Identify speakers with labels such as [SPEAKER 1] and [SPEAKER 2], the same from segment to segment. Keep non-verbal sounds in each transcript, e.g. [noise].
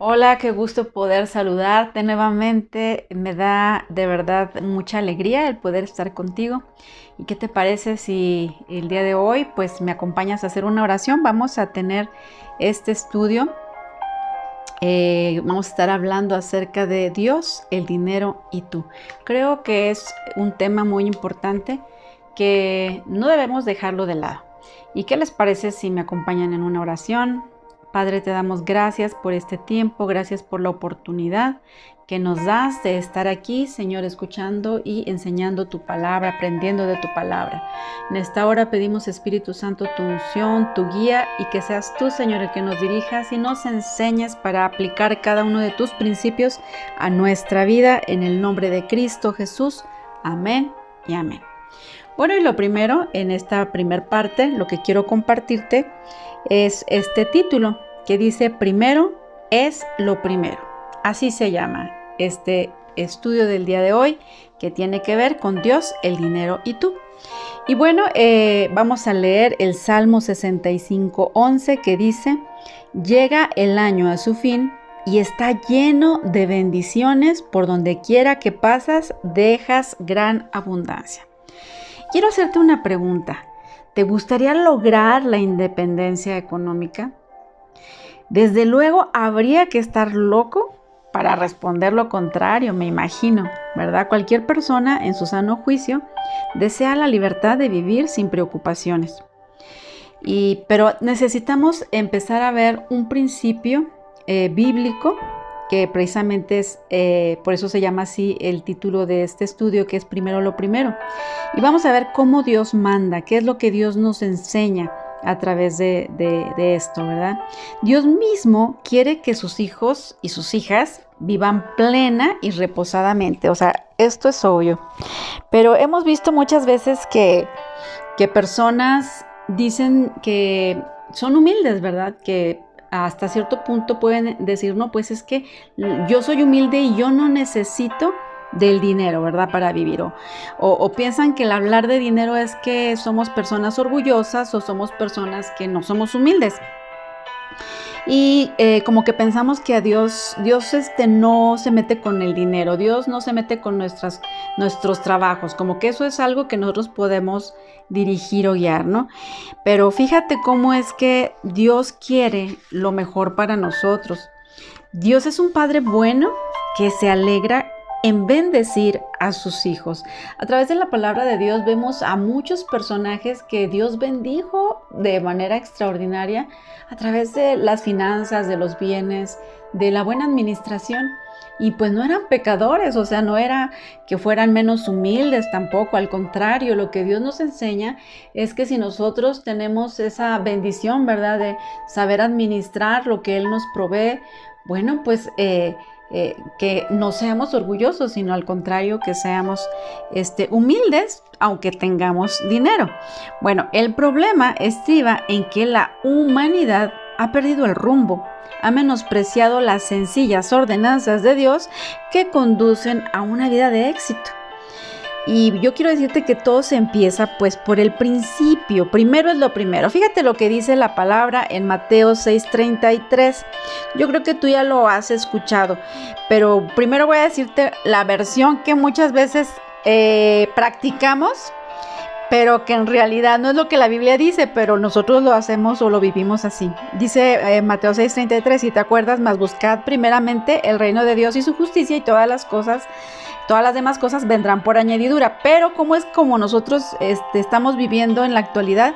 [SPEAKER 1] Hola, qué gusto poder saludarte nuevamente. Me da de verdad mucha alegría el poder estar contigo. ¿Y qué te parece si el día de hoy pues me acompañas a hacer una oración? Vamos a tener este estudio. Eh, vamos a estar hablando acerca de Dios, el dinero y tú. Creo que es un tema muy importante que no debemos dejarlo de lado. ¿Y qué les parece si me acompañan en una oración? Padre, te damos gracias por este tiempo, gracias por la oportunidad que nos das de estar aquí, Señor, escuchando y enseñando tu palabra, aprendiendo de tu palabra. En esta hora pedimos, Espíritu Santo, tu unción, tu guía y que seas tú, Señor, el que nos dirijas y nos enseñes para aplicar cada uno de tus principios a nuestra vida en el nombre de Cristo Jesús. Amén y amén. Bueno, y lo primero, en esta primer parte, lo que quiero compartirte es este título que dice primero es lo primero. Así se llama este estudio del día de hoy que tiene que ver con Dios, el dinero y tú. Y bueno, eh, vamos a leer el Salmo 65, 11 que dice, llega el año a su fin y está lleno de bendiciones por donde quiera que pasas, dejas gran abundancia. Quiero hacerte una pregunta. ¿Te gustaría lograr la independencia económica? Desde luego habría que estar loco para responder lo contrario, me imagino, ¿verdad? Cualquier persona en su sano juicio desea la libertad de vivir sin preocupaciones. Y, pero necesitamos empezar a ver un principio eh, bíblico que precisamente es, eh, por eso se llama así el título de este estudio, que es primero lo primero. Y vamos a ver cómo Dios manda, qué es lo que Dios nos enseña a través de, de, esto, ¿verdad? Dios mismo quiere que sus hijos y sus hijas vivan plena y reposadamente, o sea, esto es obvio. Pero hemos visto muchas veces que, que personas dicen que son humildes, ¿verdad? Que hasta cierto punto pueden decir, no, pues es que yo soy humilde y yo no necesito del dinero, ¿verdad? Para vivir. O, piensan que el hablar de dinero es que somos personas orgullosas o somos personas que no somos humildes. Y eh, como que pensamos que a Dios, Dios este, no se mete con el dinero, Dios no se mete con nuestros trabajos, como que eso es algo que nosotros podemos dirigir o guiar, ¿no? Pero fíjate cómo es que Dios quiere lo mejor para nosotros. Dios es un Padre bueno que se alegra en bendecir a sus hijos. A través de la palabra de Dios vemos a muchos personajes que Dios bendijo de manera extraordinaria a través de las finanzas, de los bienes, de la buena administración. Y pues no eran pecadores, o sea, no era que fueran menos humildes tampoco, al contrario, lo que Dios nos enseña es que si nosotros tenemos esa bendición, ¿verdad? De saber administrar lo que Él nos provee, bueno, pues eh, eh, que no seamos orgullosos, sino al contrario, que seamos este, humildes, aunque tengamos dinero. Bueno, el problema estriba en que la humanidad ha perdido el rumbo, ha menospreciado las sencillas ordenanzas de Dios que conducen a una vida de éxito. Y yo quiero decirte que todo se empieza pues por el principio. Primero es lo primero. Fíjate lo que dice la palabra en Mateo 6:33. Yo creo que tú ya lo has escuchado, pero primero voy a decirte la versión que muchas veces eh, practicamos, pero que en realidad no es lo que la Biblia dice, pero nosotros lo hacemos o lo vivimos así. Dice eh, Mateo 6:33, si te acuerdas, más buscad primeramente el reino de Dios y su justicia y todas las cosas Todas las demás cosas vendrán por añadidura, pero como es como nosotros este, estamos viviendo en la actualidad,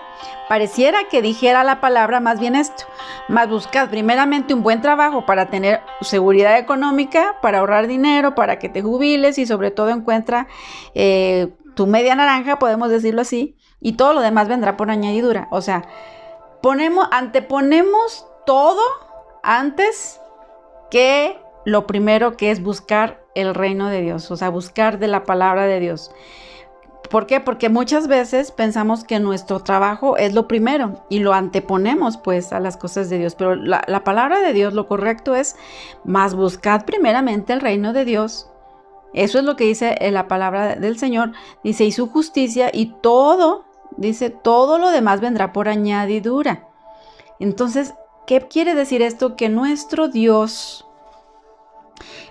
[SPEAKER 1] pareciera que dijera la palabra más bien esto, más buscad primeramente un buen trabajo para tener seguridad económica, para ahorrar dinero, para que te jubiles y sobre todo encuentra eh, tu media naranja, podemos decirlo así, y todo lo demás vendrá por añadidura. O sea, ponemos, anteponemos todo antes que lo primero que es buscar el reino de Dios, o sea, buscar de la palabra de Dios. ¿Por qué? Porque muchas veces pensamos que nuestro trabajo es lo primero y lo anteponemos pues a las cosas de Dios, pero la, palabra de Dios lo correcto es más buscad primeramente el reino de Dios. Eso es lo que dice la palabra del Señor. Dice, y su justicia y todo, dice, todo lo demás vendrá por añadidura. Entonces, ¿qué quiere decir esto? Que nuestro Dios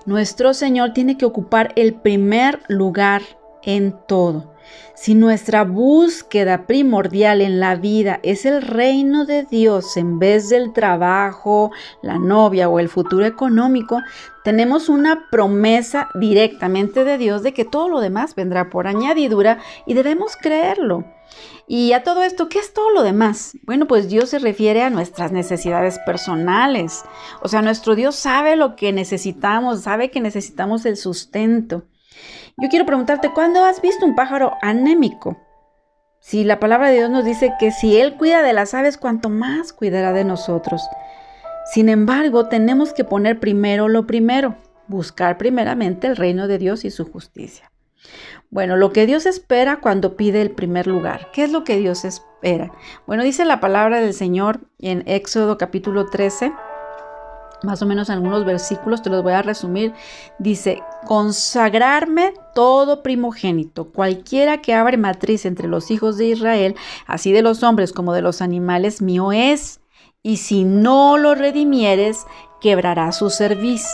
[SPEAKER 1] Nuestro Señor tiene que ocupar el primer lugar en todo. Si nuestra búsqueda primordial en la vida es el reino de Dios en vez del trabajo, la novia o el futuro económico, tenemos una promesa directamente de Dios de que todo lo demás vendrá por añadidura y debemos creerlo. Y a todo esto, ¿qué es todo lo demás? Bueno, pues Dios se refiere a nuestras necesidades personales. O sea, nuestro Dios sabe lo que necesitamos, sabe que necesitamos el sustento. Yo quiero preguntarte, ¿cuándo has visto un pájaro anémico? Si la palabra de Dios nos dice que si Él cuida de las aves, cuanto más cuidará de nosotros. Sin embargo, tenemos que poner primero lo primero, buscar primeramente el reino de Dios y su justicia. Bueno, lo que Dios espera cuando pide el primer lugar. ¿Qué es lo que Dios espera? Bueno, dice la palabra del Señor en Éxodo capítulo 13, más o menos algunos versículos, te los voy a resumir. Dice, consagrarme todo primogénito, cualquiera que abre matriz entre los hijos de Israel, así de los hombres como de los animales, mío es. Y si no lo redimieres, quebrará su cerviz.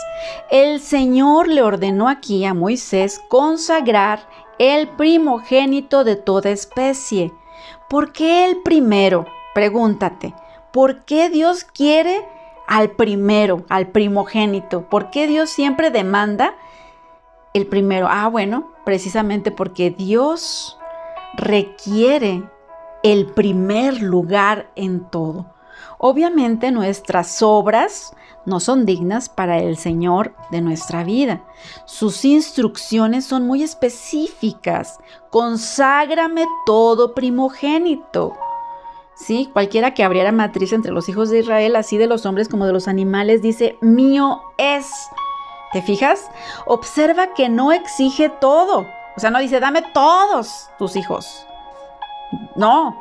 [SPEAKER 1] El Señor le ordenó aquí a Moisés consagrar el primogénito de toda especie. ¿Por qué el primero? Pregúntate. ¿Por qué Dios quiere al primero, al primogénito. ¿Por qué Dios siempre demanda el primero? Ah, bueno, precisamente porque Dios requiere el primer lugar en todo. Obviamente nuestras obras no son dignas para el Señor de nuestra vida. Sus instrucciones son muy específicas. Conságrame todo primogénito. ¿Sí? Cualquiera que abriera matriz entre los hijos de Israel, así de los hombres como de los animales, dice, mío es. ¿Te fijas? Observa que no exige todo. O sea, no dice, dame todos tus hijos. No,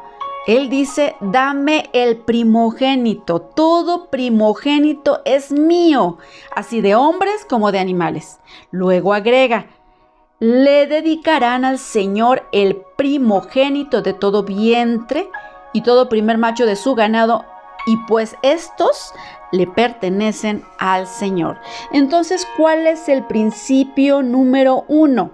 [SPEAKER 1] él dice, dame el primogénito. Todo primogénito es mío, así de hombres como de animales. Luego agrega, le dedicarán al Señor el primogénito de todo vientre y todo primer macho de su ganado, y pues estos le pertenecen al Señor. Entonces, ¿cuál es el principio número uno?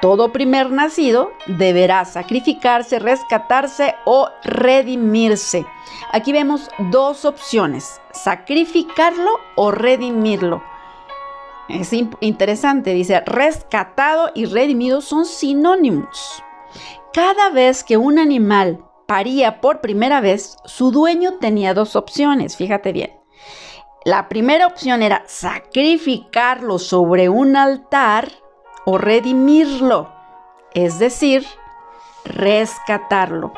[SPEAKER 1] Todo primer nacido deberá sacrificarse, rescatarse o redimirse. Aquí vemos dos opciones, sacrificarlo o redimirlo. Es interesante, dice, rescatado y redimido son sinónimos. Cada vez que un animal paría por primera vez, su dueño tenía dos opciones, fíjate bien. La primera opción era sacrificarlo sobre un altar o redimirlo, es decir, rescatarlo.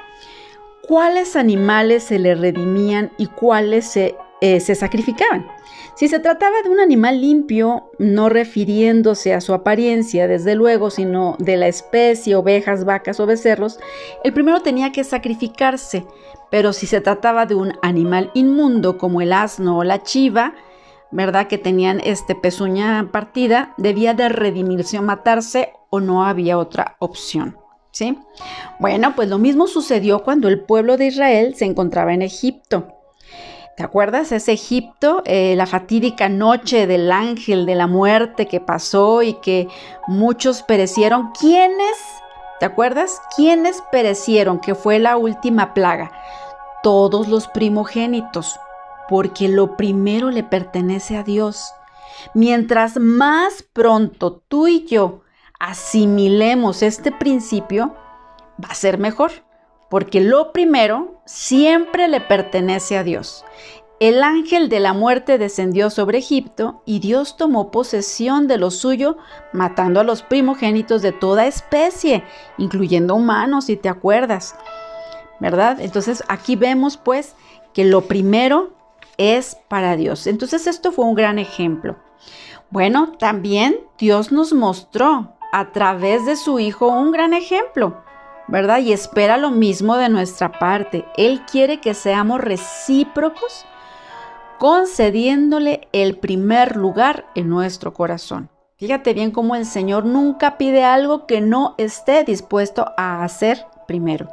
[SPEAKER 1] ¿Cuáles animales se le redimían y cuáles se, eh, se sacrificaban? Si se trataba de un animal limpio, no refiriéndose a su apariencia, desde luego, sino de la especie, ovejas, vacas o becerros, el primero tenía que sacrificarse, pero si se trataba de un animal inmundo como el asno o la chiva, ¿verdad? Que tenían este pezuña partida, debía de redimirse o matarse o no había otra opción. ¿Sí? Bueno, pues lo mismo sucedió cuando el pueblo de Israel se encontraba en Egipto. ¿Te acuerdas? Es Egipto, eh, la fatídica noche del ángel de la muerte que pasó y que muchos perecieron. ¿Quiénes? ¿Te acuerdas? ¿Quiénes perecieron? Que fue la última plaga. Todos los primogénitos, porque lo primero le pertenece a Dios. Mientras más pronto tú y yo asimilemos este principio, va a ser mejor porque lo primero siempre le pertenece a Dios. El ángel de la muerte descendió sobre Egipto y Dios tomó posesión de lo suyo, matando a los primogénitos de toda especie, incluyendo humanos, si te acuerdas. ¿Verdad? Entonces aquí vemos pues que lo primero es para Dios. Entonces esto fue un gran ejemplo. Bueno, también Dios nos mostró a través de su Hijo un gran ejemplo. ¿Verdad? Y espera lo mismo de nuestra parte. Él quiere que seamos recíprocos, concediéndole el primer lugar en nuestro corazón. Fíjate bien cómo el Señor nunca pide algo que no esté dispuesto a hacer primero.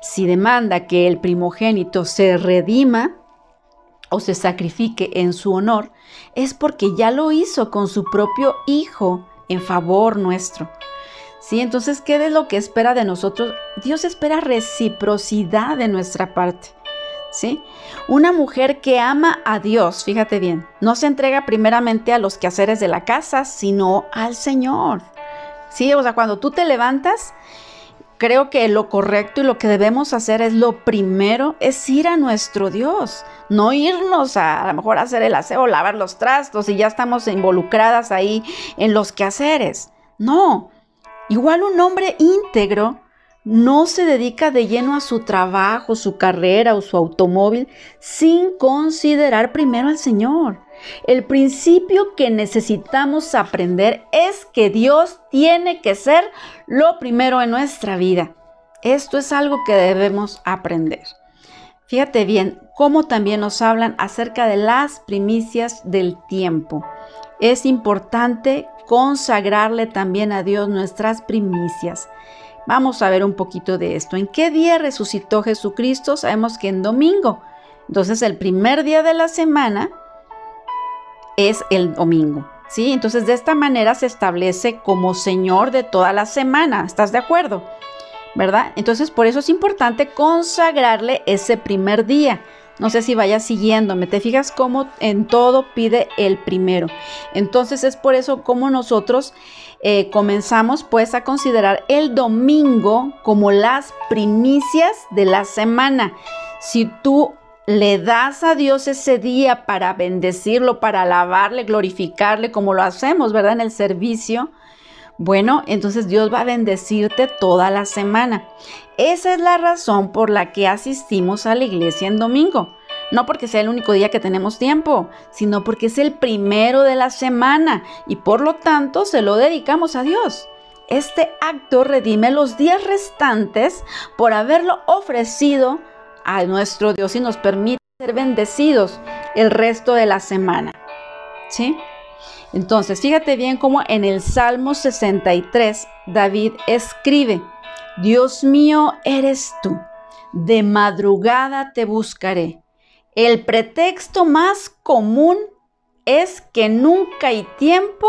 [SPEAKER 1] Si demanda que el primogénito se redima, o se sacrifique en su honor, es porque ya lo hizo con su propio Hijo en favor nuestro. ¿Sí? Entonces, ¿qué es lo que espera de nosotros? Dios espera reciprocidad de nuestra parte. ¿Sí? Una mujer que ama a Dios, fíjate bien, no se entrega primeramente a los quehaceres de la casa, sino al Señor. ¿Sí? O sea, cuando tú te levantas, creo que lo correcto y lo que debemos hacer es lo primero, es ir a nuestro Dios, no irnos a a lo mejor a hacer el aseo, lavar los trastos y ya estamos involucradas ahí en los quehaceres. No, igual un hombre íntegro no se dedica de lleno a su trabajo, su carrera o su automóvil sin considerar primero al Señor. El principio que necesitamos aprender es que Dios tiene que ser lo primero en nuestra vida. Esto es algo que debemos aprender. Fíjate bien cómo también nos hablan acerca de las primicias del tiempo. Es importante consagrarle también a Dios nuestras primicias. Vamos a ver un poquito de esto. ¿En qué día resucitó Jesucristo? Sabemos que en domingo. Entonces el primer día de la semana es el domingo. ¿Sí? Entonces de esta manera se establece como Señor de toda la semana. ¿Estás de acuerdo? ¿Verdad? Entonces por eso es importante consagrarle ese primer día. No sé si vayas siguiéndome. Te fijas cómo en todo pide el primero. Entonces es por eso como nosotros eh, comenzamos pues a considerar el domingo como las primicias de la semana. Si tú le das a Dios ese día para bendecirlo, para alabarle, glorificarle, como lo hacemos, ¿verdad? En el servicio. Bueno, entonces Dios va a bendecirte toda la semana. Esa es la razón por la que asistimos a la iglesia en domingo. No porque sea el único día que tenemos tiempo, sino porque es el primero de la semana y por lo tanto se lo dedicamos a Dios. Este acto redime los días restantes por haberlo ofrecido a nuestro Dios y nos permite ser bendecidos el resto de la semana. ¿Sí? Entonces, fíjate bien cómo en el Salmo 63 David escribe, Dios mío eres tú, de madrugada te buscaré. El pretexto más común es que nunca hay tiempo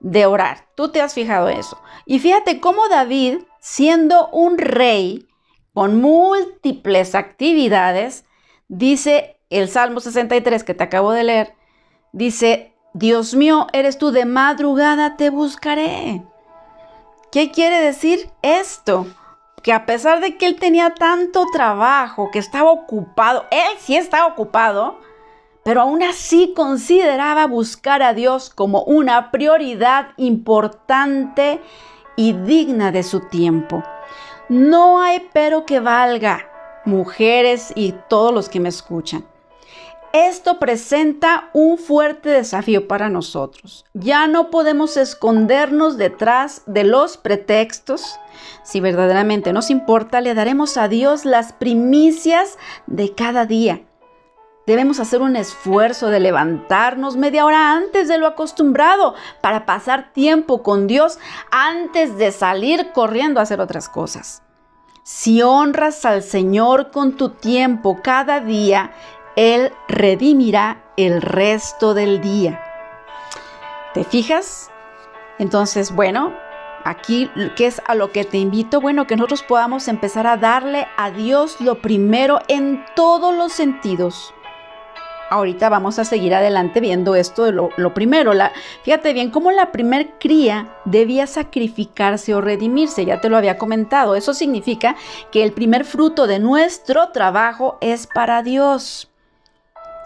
[SPEAKER 1] de orar. Tú te has fijado eso. Y fíjate cómo David, siendo un rey, con múltiples actividades, dice el Salmo 63 que te acabo de leer, dice, Dios mío, eres tú de madrugada, te buscaré. ¿Qué quiere decir esto? Que a pesar de que él tenía tanto trabajo, que estaba ocupado, él sí estaba ocupado, pero aún así consideraba buscar a Dios como una prioridad importante y digna de su tiempo. No hay pero que valga, mujeres y todos los que me escuchan. Esto presenta un fuerte desafío para nosotros. Ya no podemos escondernos detrás de los pretextos. Si verdaderamente nos importa, le daremos a Dios las primicias de cada día. Debemos hacer un esfuerzo de levantarnos media hora antes de lo acostumbrado para pasar tiempo con Dios antes de salir corriendo a hacer otras cosas. Si honras al Señor con tu tiempo cada día, Él redimirá el resto del día. ¿Te fijas? Entonces, bueno, aquí, ¿qué es a lo que te invito? Bueno, que nosotros podamos empezar a darle a Dios lo primero en todos los sentidos ahorita vamos a seguir adelante viendo esto de lo, primero. La, fíjate bien cómo la primer cría debía sacrificarse o redimirse, ya te lo había comentado. Eso significa que el primer fruto de nuestro trabajo es para Dios.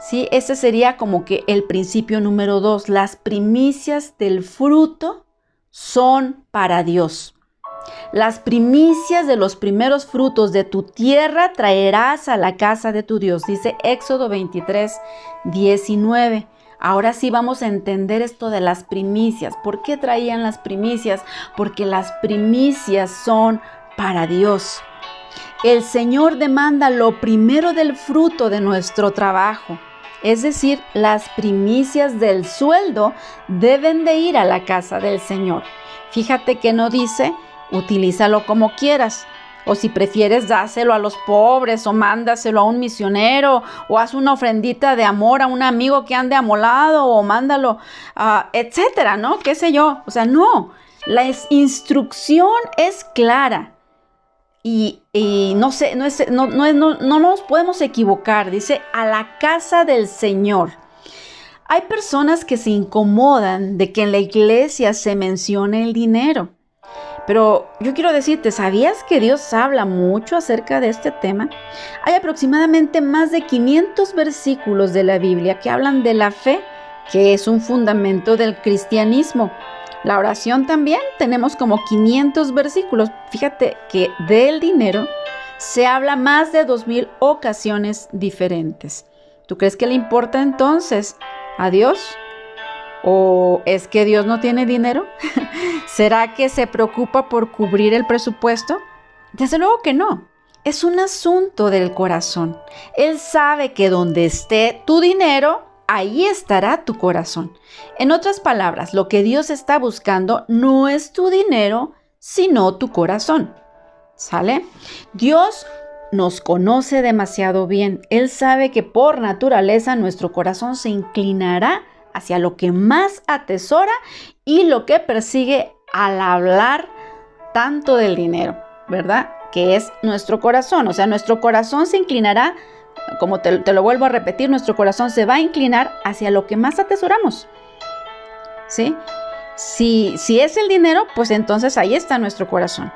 [SPEAKER 1] Sí, ese sería como que el principio número dos. Las primicias del fruto son para Dios. Las primicias de los primeros frutos de tu tierra traerás a la casa de tu Dios, dice Éxodo 23, 19. Ahora sí vamos a entender esto de las primicias. ¿Por qué traían las primicias? Porque las primicias son para Dios. El Señor demanda lo primero del fruto de nuestro trabajo. Es decir, las primicias del sueldo deben de ir a la casa del Señor. Fíjate que no dice utilízalo como quieras O si prefieres, dáselo a los pobres o mándaselo a un misionero o haz una ofrendita de amor a un amigo que ande amolado o mándalo, etcétera, ¿no? ¿Qué sé yo? O sea, no. La instrucción es clara. Y, no, sé, no, es, no, no, no nos podemos equivocar. Dice, a la casa del Señor. Hay personas que se incomodan de que en la iglesia se mencione el dinero. Pero yo quiero decirte, ¿sabías que Dios habla mucho acerca de este tema? Hay aproximadamente más de 500 versículos de la Biblia que hablan de la fe, que es un fundamento del cristianismo. La oración también, tenemos como 500 versículos. Fíjate que del dinero se habla más de 2.000 ocasiones diferentes. ¿Tú crees que le importa entonces a Dios? ¿O es que Dios no tiene dinero? [laughs] ¿Será que se preocupa por cubrir el presupuesto? Desde luego que no. Es un asunto del corazón. Él sabe que donde esté tu dinero, ahí estará tu corazón. En otras palabras, lo que Dios está buscando no es tu dinero, sino tu corazón. ¿Sale? Dios nos conoce demasiado bien. Él sabe que por naturaleza nuestro corazón se inclinará hacia lo que más atesora y lo que persigue al hablar tanto del dinero, ¿verdad? Que es nuestro corazón. O sea, nuestro corazón se inclinará, como te, lo vuelvo a repetir, nuestro corazón se va a inclinar hacia lo que más atesoramos. ¿Sí? Si, si es el dinero, pues entonces ahí está nuestro corazón.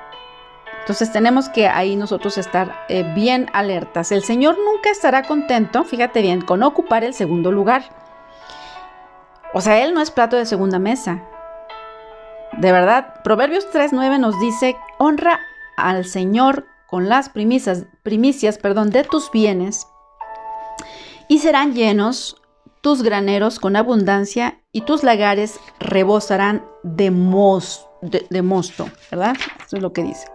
[SPEAKER 1] Entonces tenemos que ahí nosotros estar eh, bien alertas. El Señor nunca estará contento, fíjate bien, con ocupar el segundo lugar. O sea, Él no es plato de segunda mesa. De verdad, Proverbios 3.9 nos dice, honra al Señor con las primicias, primicias perdón, de tus bienes y serán llenos tus graneros con abundancia y tus lagares rebosarán de, de mosto, ¿verdad? Eso es lo que dice.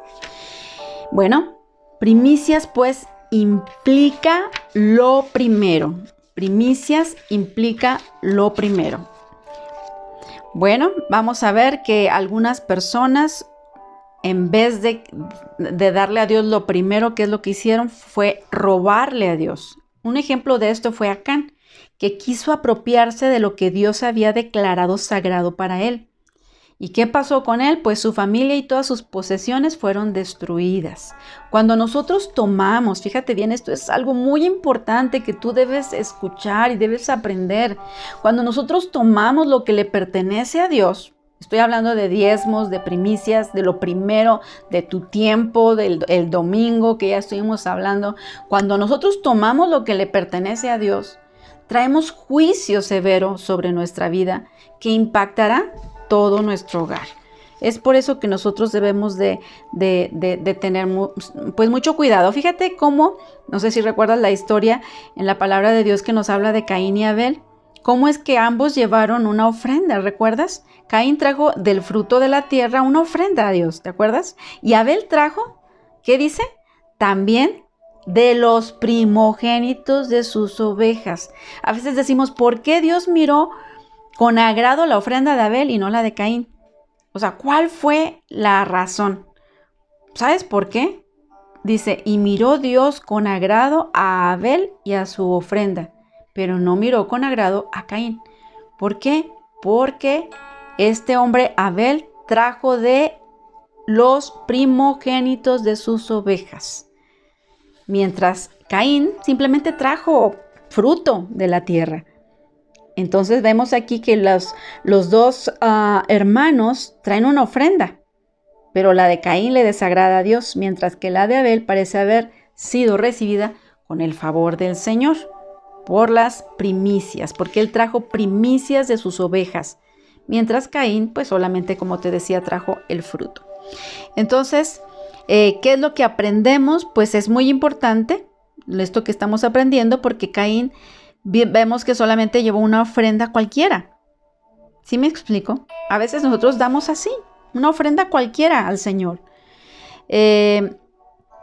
[SPEAKER 1] Bueno, primicias pues implica lo primero. Primicias implica lo primero. Bueno, vamos a ver que algunas personas, en vez de, de, darle a Dios lo primero, que es lo que hicieron, fue robarle a Dios. Un ejemplo de esto fue Acán, que quiso apropiarse de lo que Dios había declarado sagrado para él. ¿Y qué pasó con él? Pues su familia y todas sus posesiones fueron destruidas. Cuando nosotros tomamos, fíjate bien, esto es algo muy importante que tú debes escuchar y debes aprender. Cuando nosotros tomamos lo que le pertenece a Dios, estoy hablando de diezmos, de primicias, de lo primero, de tu tiempo, del el domingo que ya estuvimos hablando, cuando nosotros tomamos lo que le pertenece a Dios, traemos juicio severo sobre nuestra vida que impactará todo nuestro hogar. Es por eso que nosotros debemos de, tener pues mucho cuidado. Fíjate cómo, no sé si recuerdas la historia en la palabra de Dios que nos habla de Caín y Abel, cómo es que ambos llevaron una ofrenda, ¿recuerdas? Caín trajo del fruto de la tierra una ofrenda a Dios, ¿te acuerdas? Y Abel trajo, ¿qué dice? También de los primogénitos de sus ovejas. A veces decimos, ¿por qué Dios miró con agrado la ofrenda de Abel y no la de Caín. O sea, ¿cuál fue la razón? ¿Sabes por qué? Dice, y miró Dios con agrado a Abel y a su ofrenda, pero no miró con agrado a Caín. ¿Por qué? Porque este hombre Abel trajo de los primogénitos de sus ovejas, mientras Caín simplemente trajo fruto de la tierra. Entonces vemos aquí que los, los dos ah, hermanos traen una ofrenda, pero la de Caín le desagrada a Dios, mientras que la de Abel parece haber sido recibida con el favor del Señor por las primicias, porque él trajo primicias de sus ovejas, mientras Caín, pues solamente, como te decía, trajo el fruto. Entonces, eh, ¿qué es lo que aprendemos? Pues es muy importante esto que estamos aprendiendo, porque Caín vemos que solamente llevó una ofrenda cualquiera. ¿Sí me explico? A veces nosotros damos así, una ofrenda cualquiera al Señor. Eh,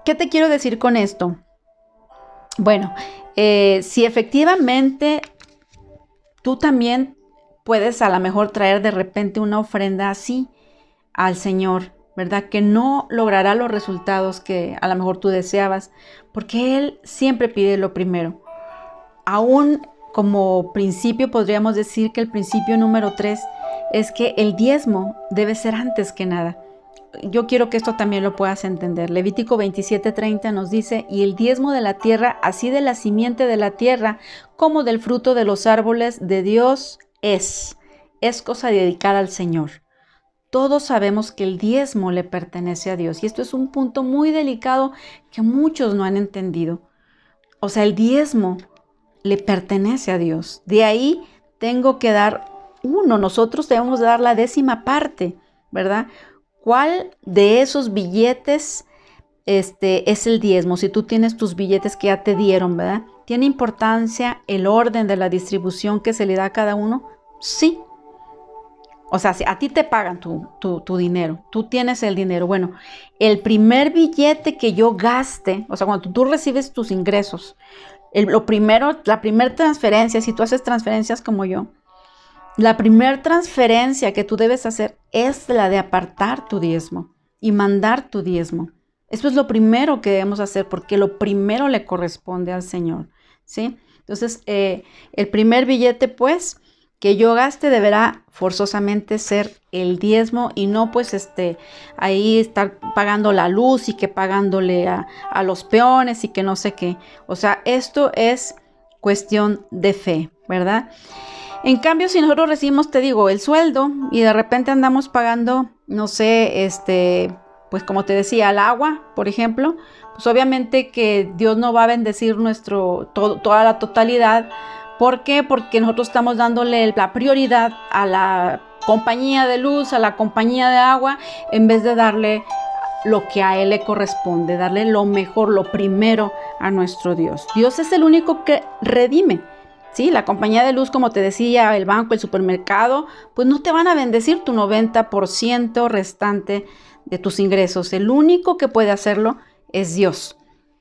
[SPEAKER 1] ¿Qué te quiero decir con esto? Bueno, eh, si efectivamente tú también puedes a lo mejor traer de repente una ofrenda así al Señor, ¿verdad? Que no logrará los resultados que a lo mejor tú deseabas, porque Él siempre pide lo primero. Aún como principio podríamos decir que el principio número tres es que el diezmo debe ser antes que nada. Yo quiero que esto también lo puedas entender. Levítico 27:30 nos dice, y el diezmo de la tierra, así de la simiente de la tierra como del fruto de los árboles de Dios es, es cosa dedicada al Señor todos sabemos que el diezmo le pertenece a Dios y esto es un punto muy delicado que muchos no han entendido. O sea, el diezmo le pertenece a Dios. De ahí tengo que dar uno, nosotros debemos dar la décima parte, ¿verdad? ¿Cuál de esos billetes este, es el diezmo? Si tú tienes tus billetes que ya te dieron, ¿verdad? ¿Tiene importancia el orden de la distribución que se le da a cada uno? Sí, o sea, si a ti te pagan tu, dinero, tú tienes el dinero. Bueno, el primer billete que yo gaste, o sea, cuando tú recibes tus ingresos, lo primero, la primera transferencia, si tú haces transferencias como yo, la primera transferencia que tú debes hacer es la de apartar tu diezmo y mandar tu diezmo. Eso es lo primero que debemos hacer porque lo primero le corresponde al Señor, ¿sí? Entonces, eh, el primer billete, pues, que yo gaste deberá forzosamente ser el diezmo y no pues este ahí estar pagando la luz y que pagándole a, a los peones y que no sé qué. O sea, esto es cuestión de fe, ¿verdad? En cambio, si nosotros recibimos, te digo, el sueldo y de repente andamos pagando, no sé, este, pues como te decía, el agua, por ejemplo, pues obviamente que Dios no va a bendecir nuestro, toda la totalidad ¿Por qué? Porque nosotros estamos dándole la prioridad a la compañía de luz, a la compañía de agua, en vez de darle lo que a Él le corresponde, darle lo mejor, lo primero a nuestro Dios. Dios es el único que redime. Sí, la compañía de luz, como te decía, el banco, el supermercado, pues no te van a bendecir tu 90% restante de tus ingresos. El único que puede hacerlo es Dios.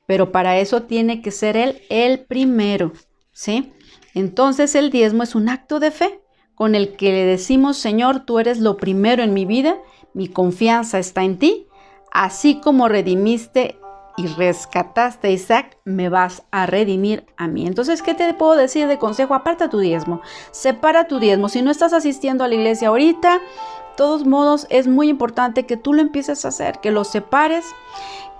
[SPEAKER 1] Pero para eso tiene que ser Él el primero. ¿Sí? Entonces el diezmo es un acto de fe con el que le decimos, Señor, tú eres lo primero en mi vida, mi confianza está en ti, así como redimiste y rescataste a Isaac, me vas a redimir a mí. Entonces, ¿qué te puedo decir de consejo? Aparta tu diezmo, separa tu diezmo. Si no estás asistiendo a la iglesia ahorita, todos modos es muy importante que tú lo empieces a hacer, que lo separes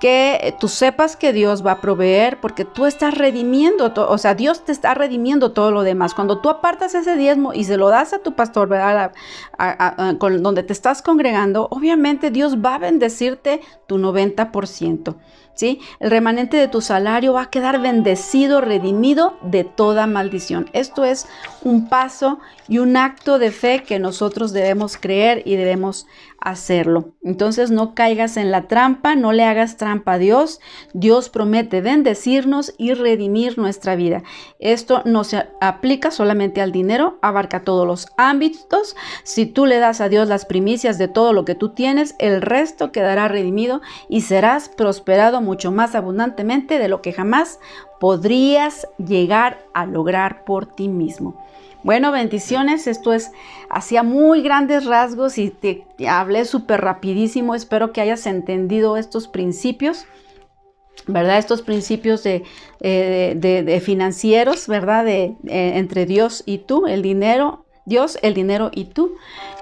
[SPEAKER 1] que tú sepas que Dios va a proveer porque tú estás redimiendo, o sea, Dios te está redimiendo todo lo demás. Cuando tú apartas ese diezmo y se lo das a tu pastor, ¿verdad? donde te estás congregando, obviamente Dios va a bendecirte tu 90%. ¿Sí? El remanente de tu salario va a quedar bendecido, redimido de toda maldición. Esto es un paso y un acto de fe que nosotros debemos creer y debemos hacerlo. Entonces no caigas en la trampa, no le hagas trampa Dios. Dios promete bendecirnos y redimir nuestra vida. Esto no se aplica solamente al dinero, abarca todos los ámbitos. Si tú le das a Dios las primicias de todo lo que tú tienes, el resto quedará redimido y serás prosperado mucho más abundantemente de lo que jamás podrías llegar a lograr por ti mismo. Bueno, bendiciones. Esto es hacía muy grandes rasgos y te, hablé súper rapidísimo. Espero que hayas entendido estos principios. ¿verdad? Estos principios de, eh, financieros, ¿verdad? De, eh, entre Dios y tú, el dinero, Dios, el dinero y tú,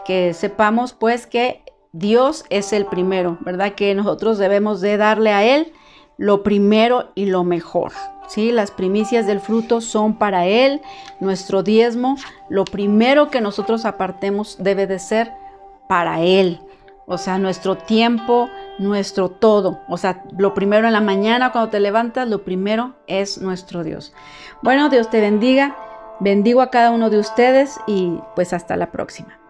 [SPEAKER 1] que sepamos pues que Dios es el primero, ¿verdad? Que nosotros debemos de darle a Él lo primero y lo mejor. ¿sí? Las primicias del fruto son para Él, nuestro diezmo. Lo primero que nosotros apartemos debe de ser para Él. O sea, nuestro tiempo, nuestro todo. O sea, lo primero en la mañana cuando te levantas, lo primero es nuestro Dios. Bueno, Dios te bendiga. Bendigo a cada uno de ustedes y pues hasta la próxima.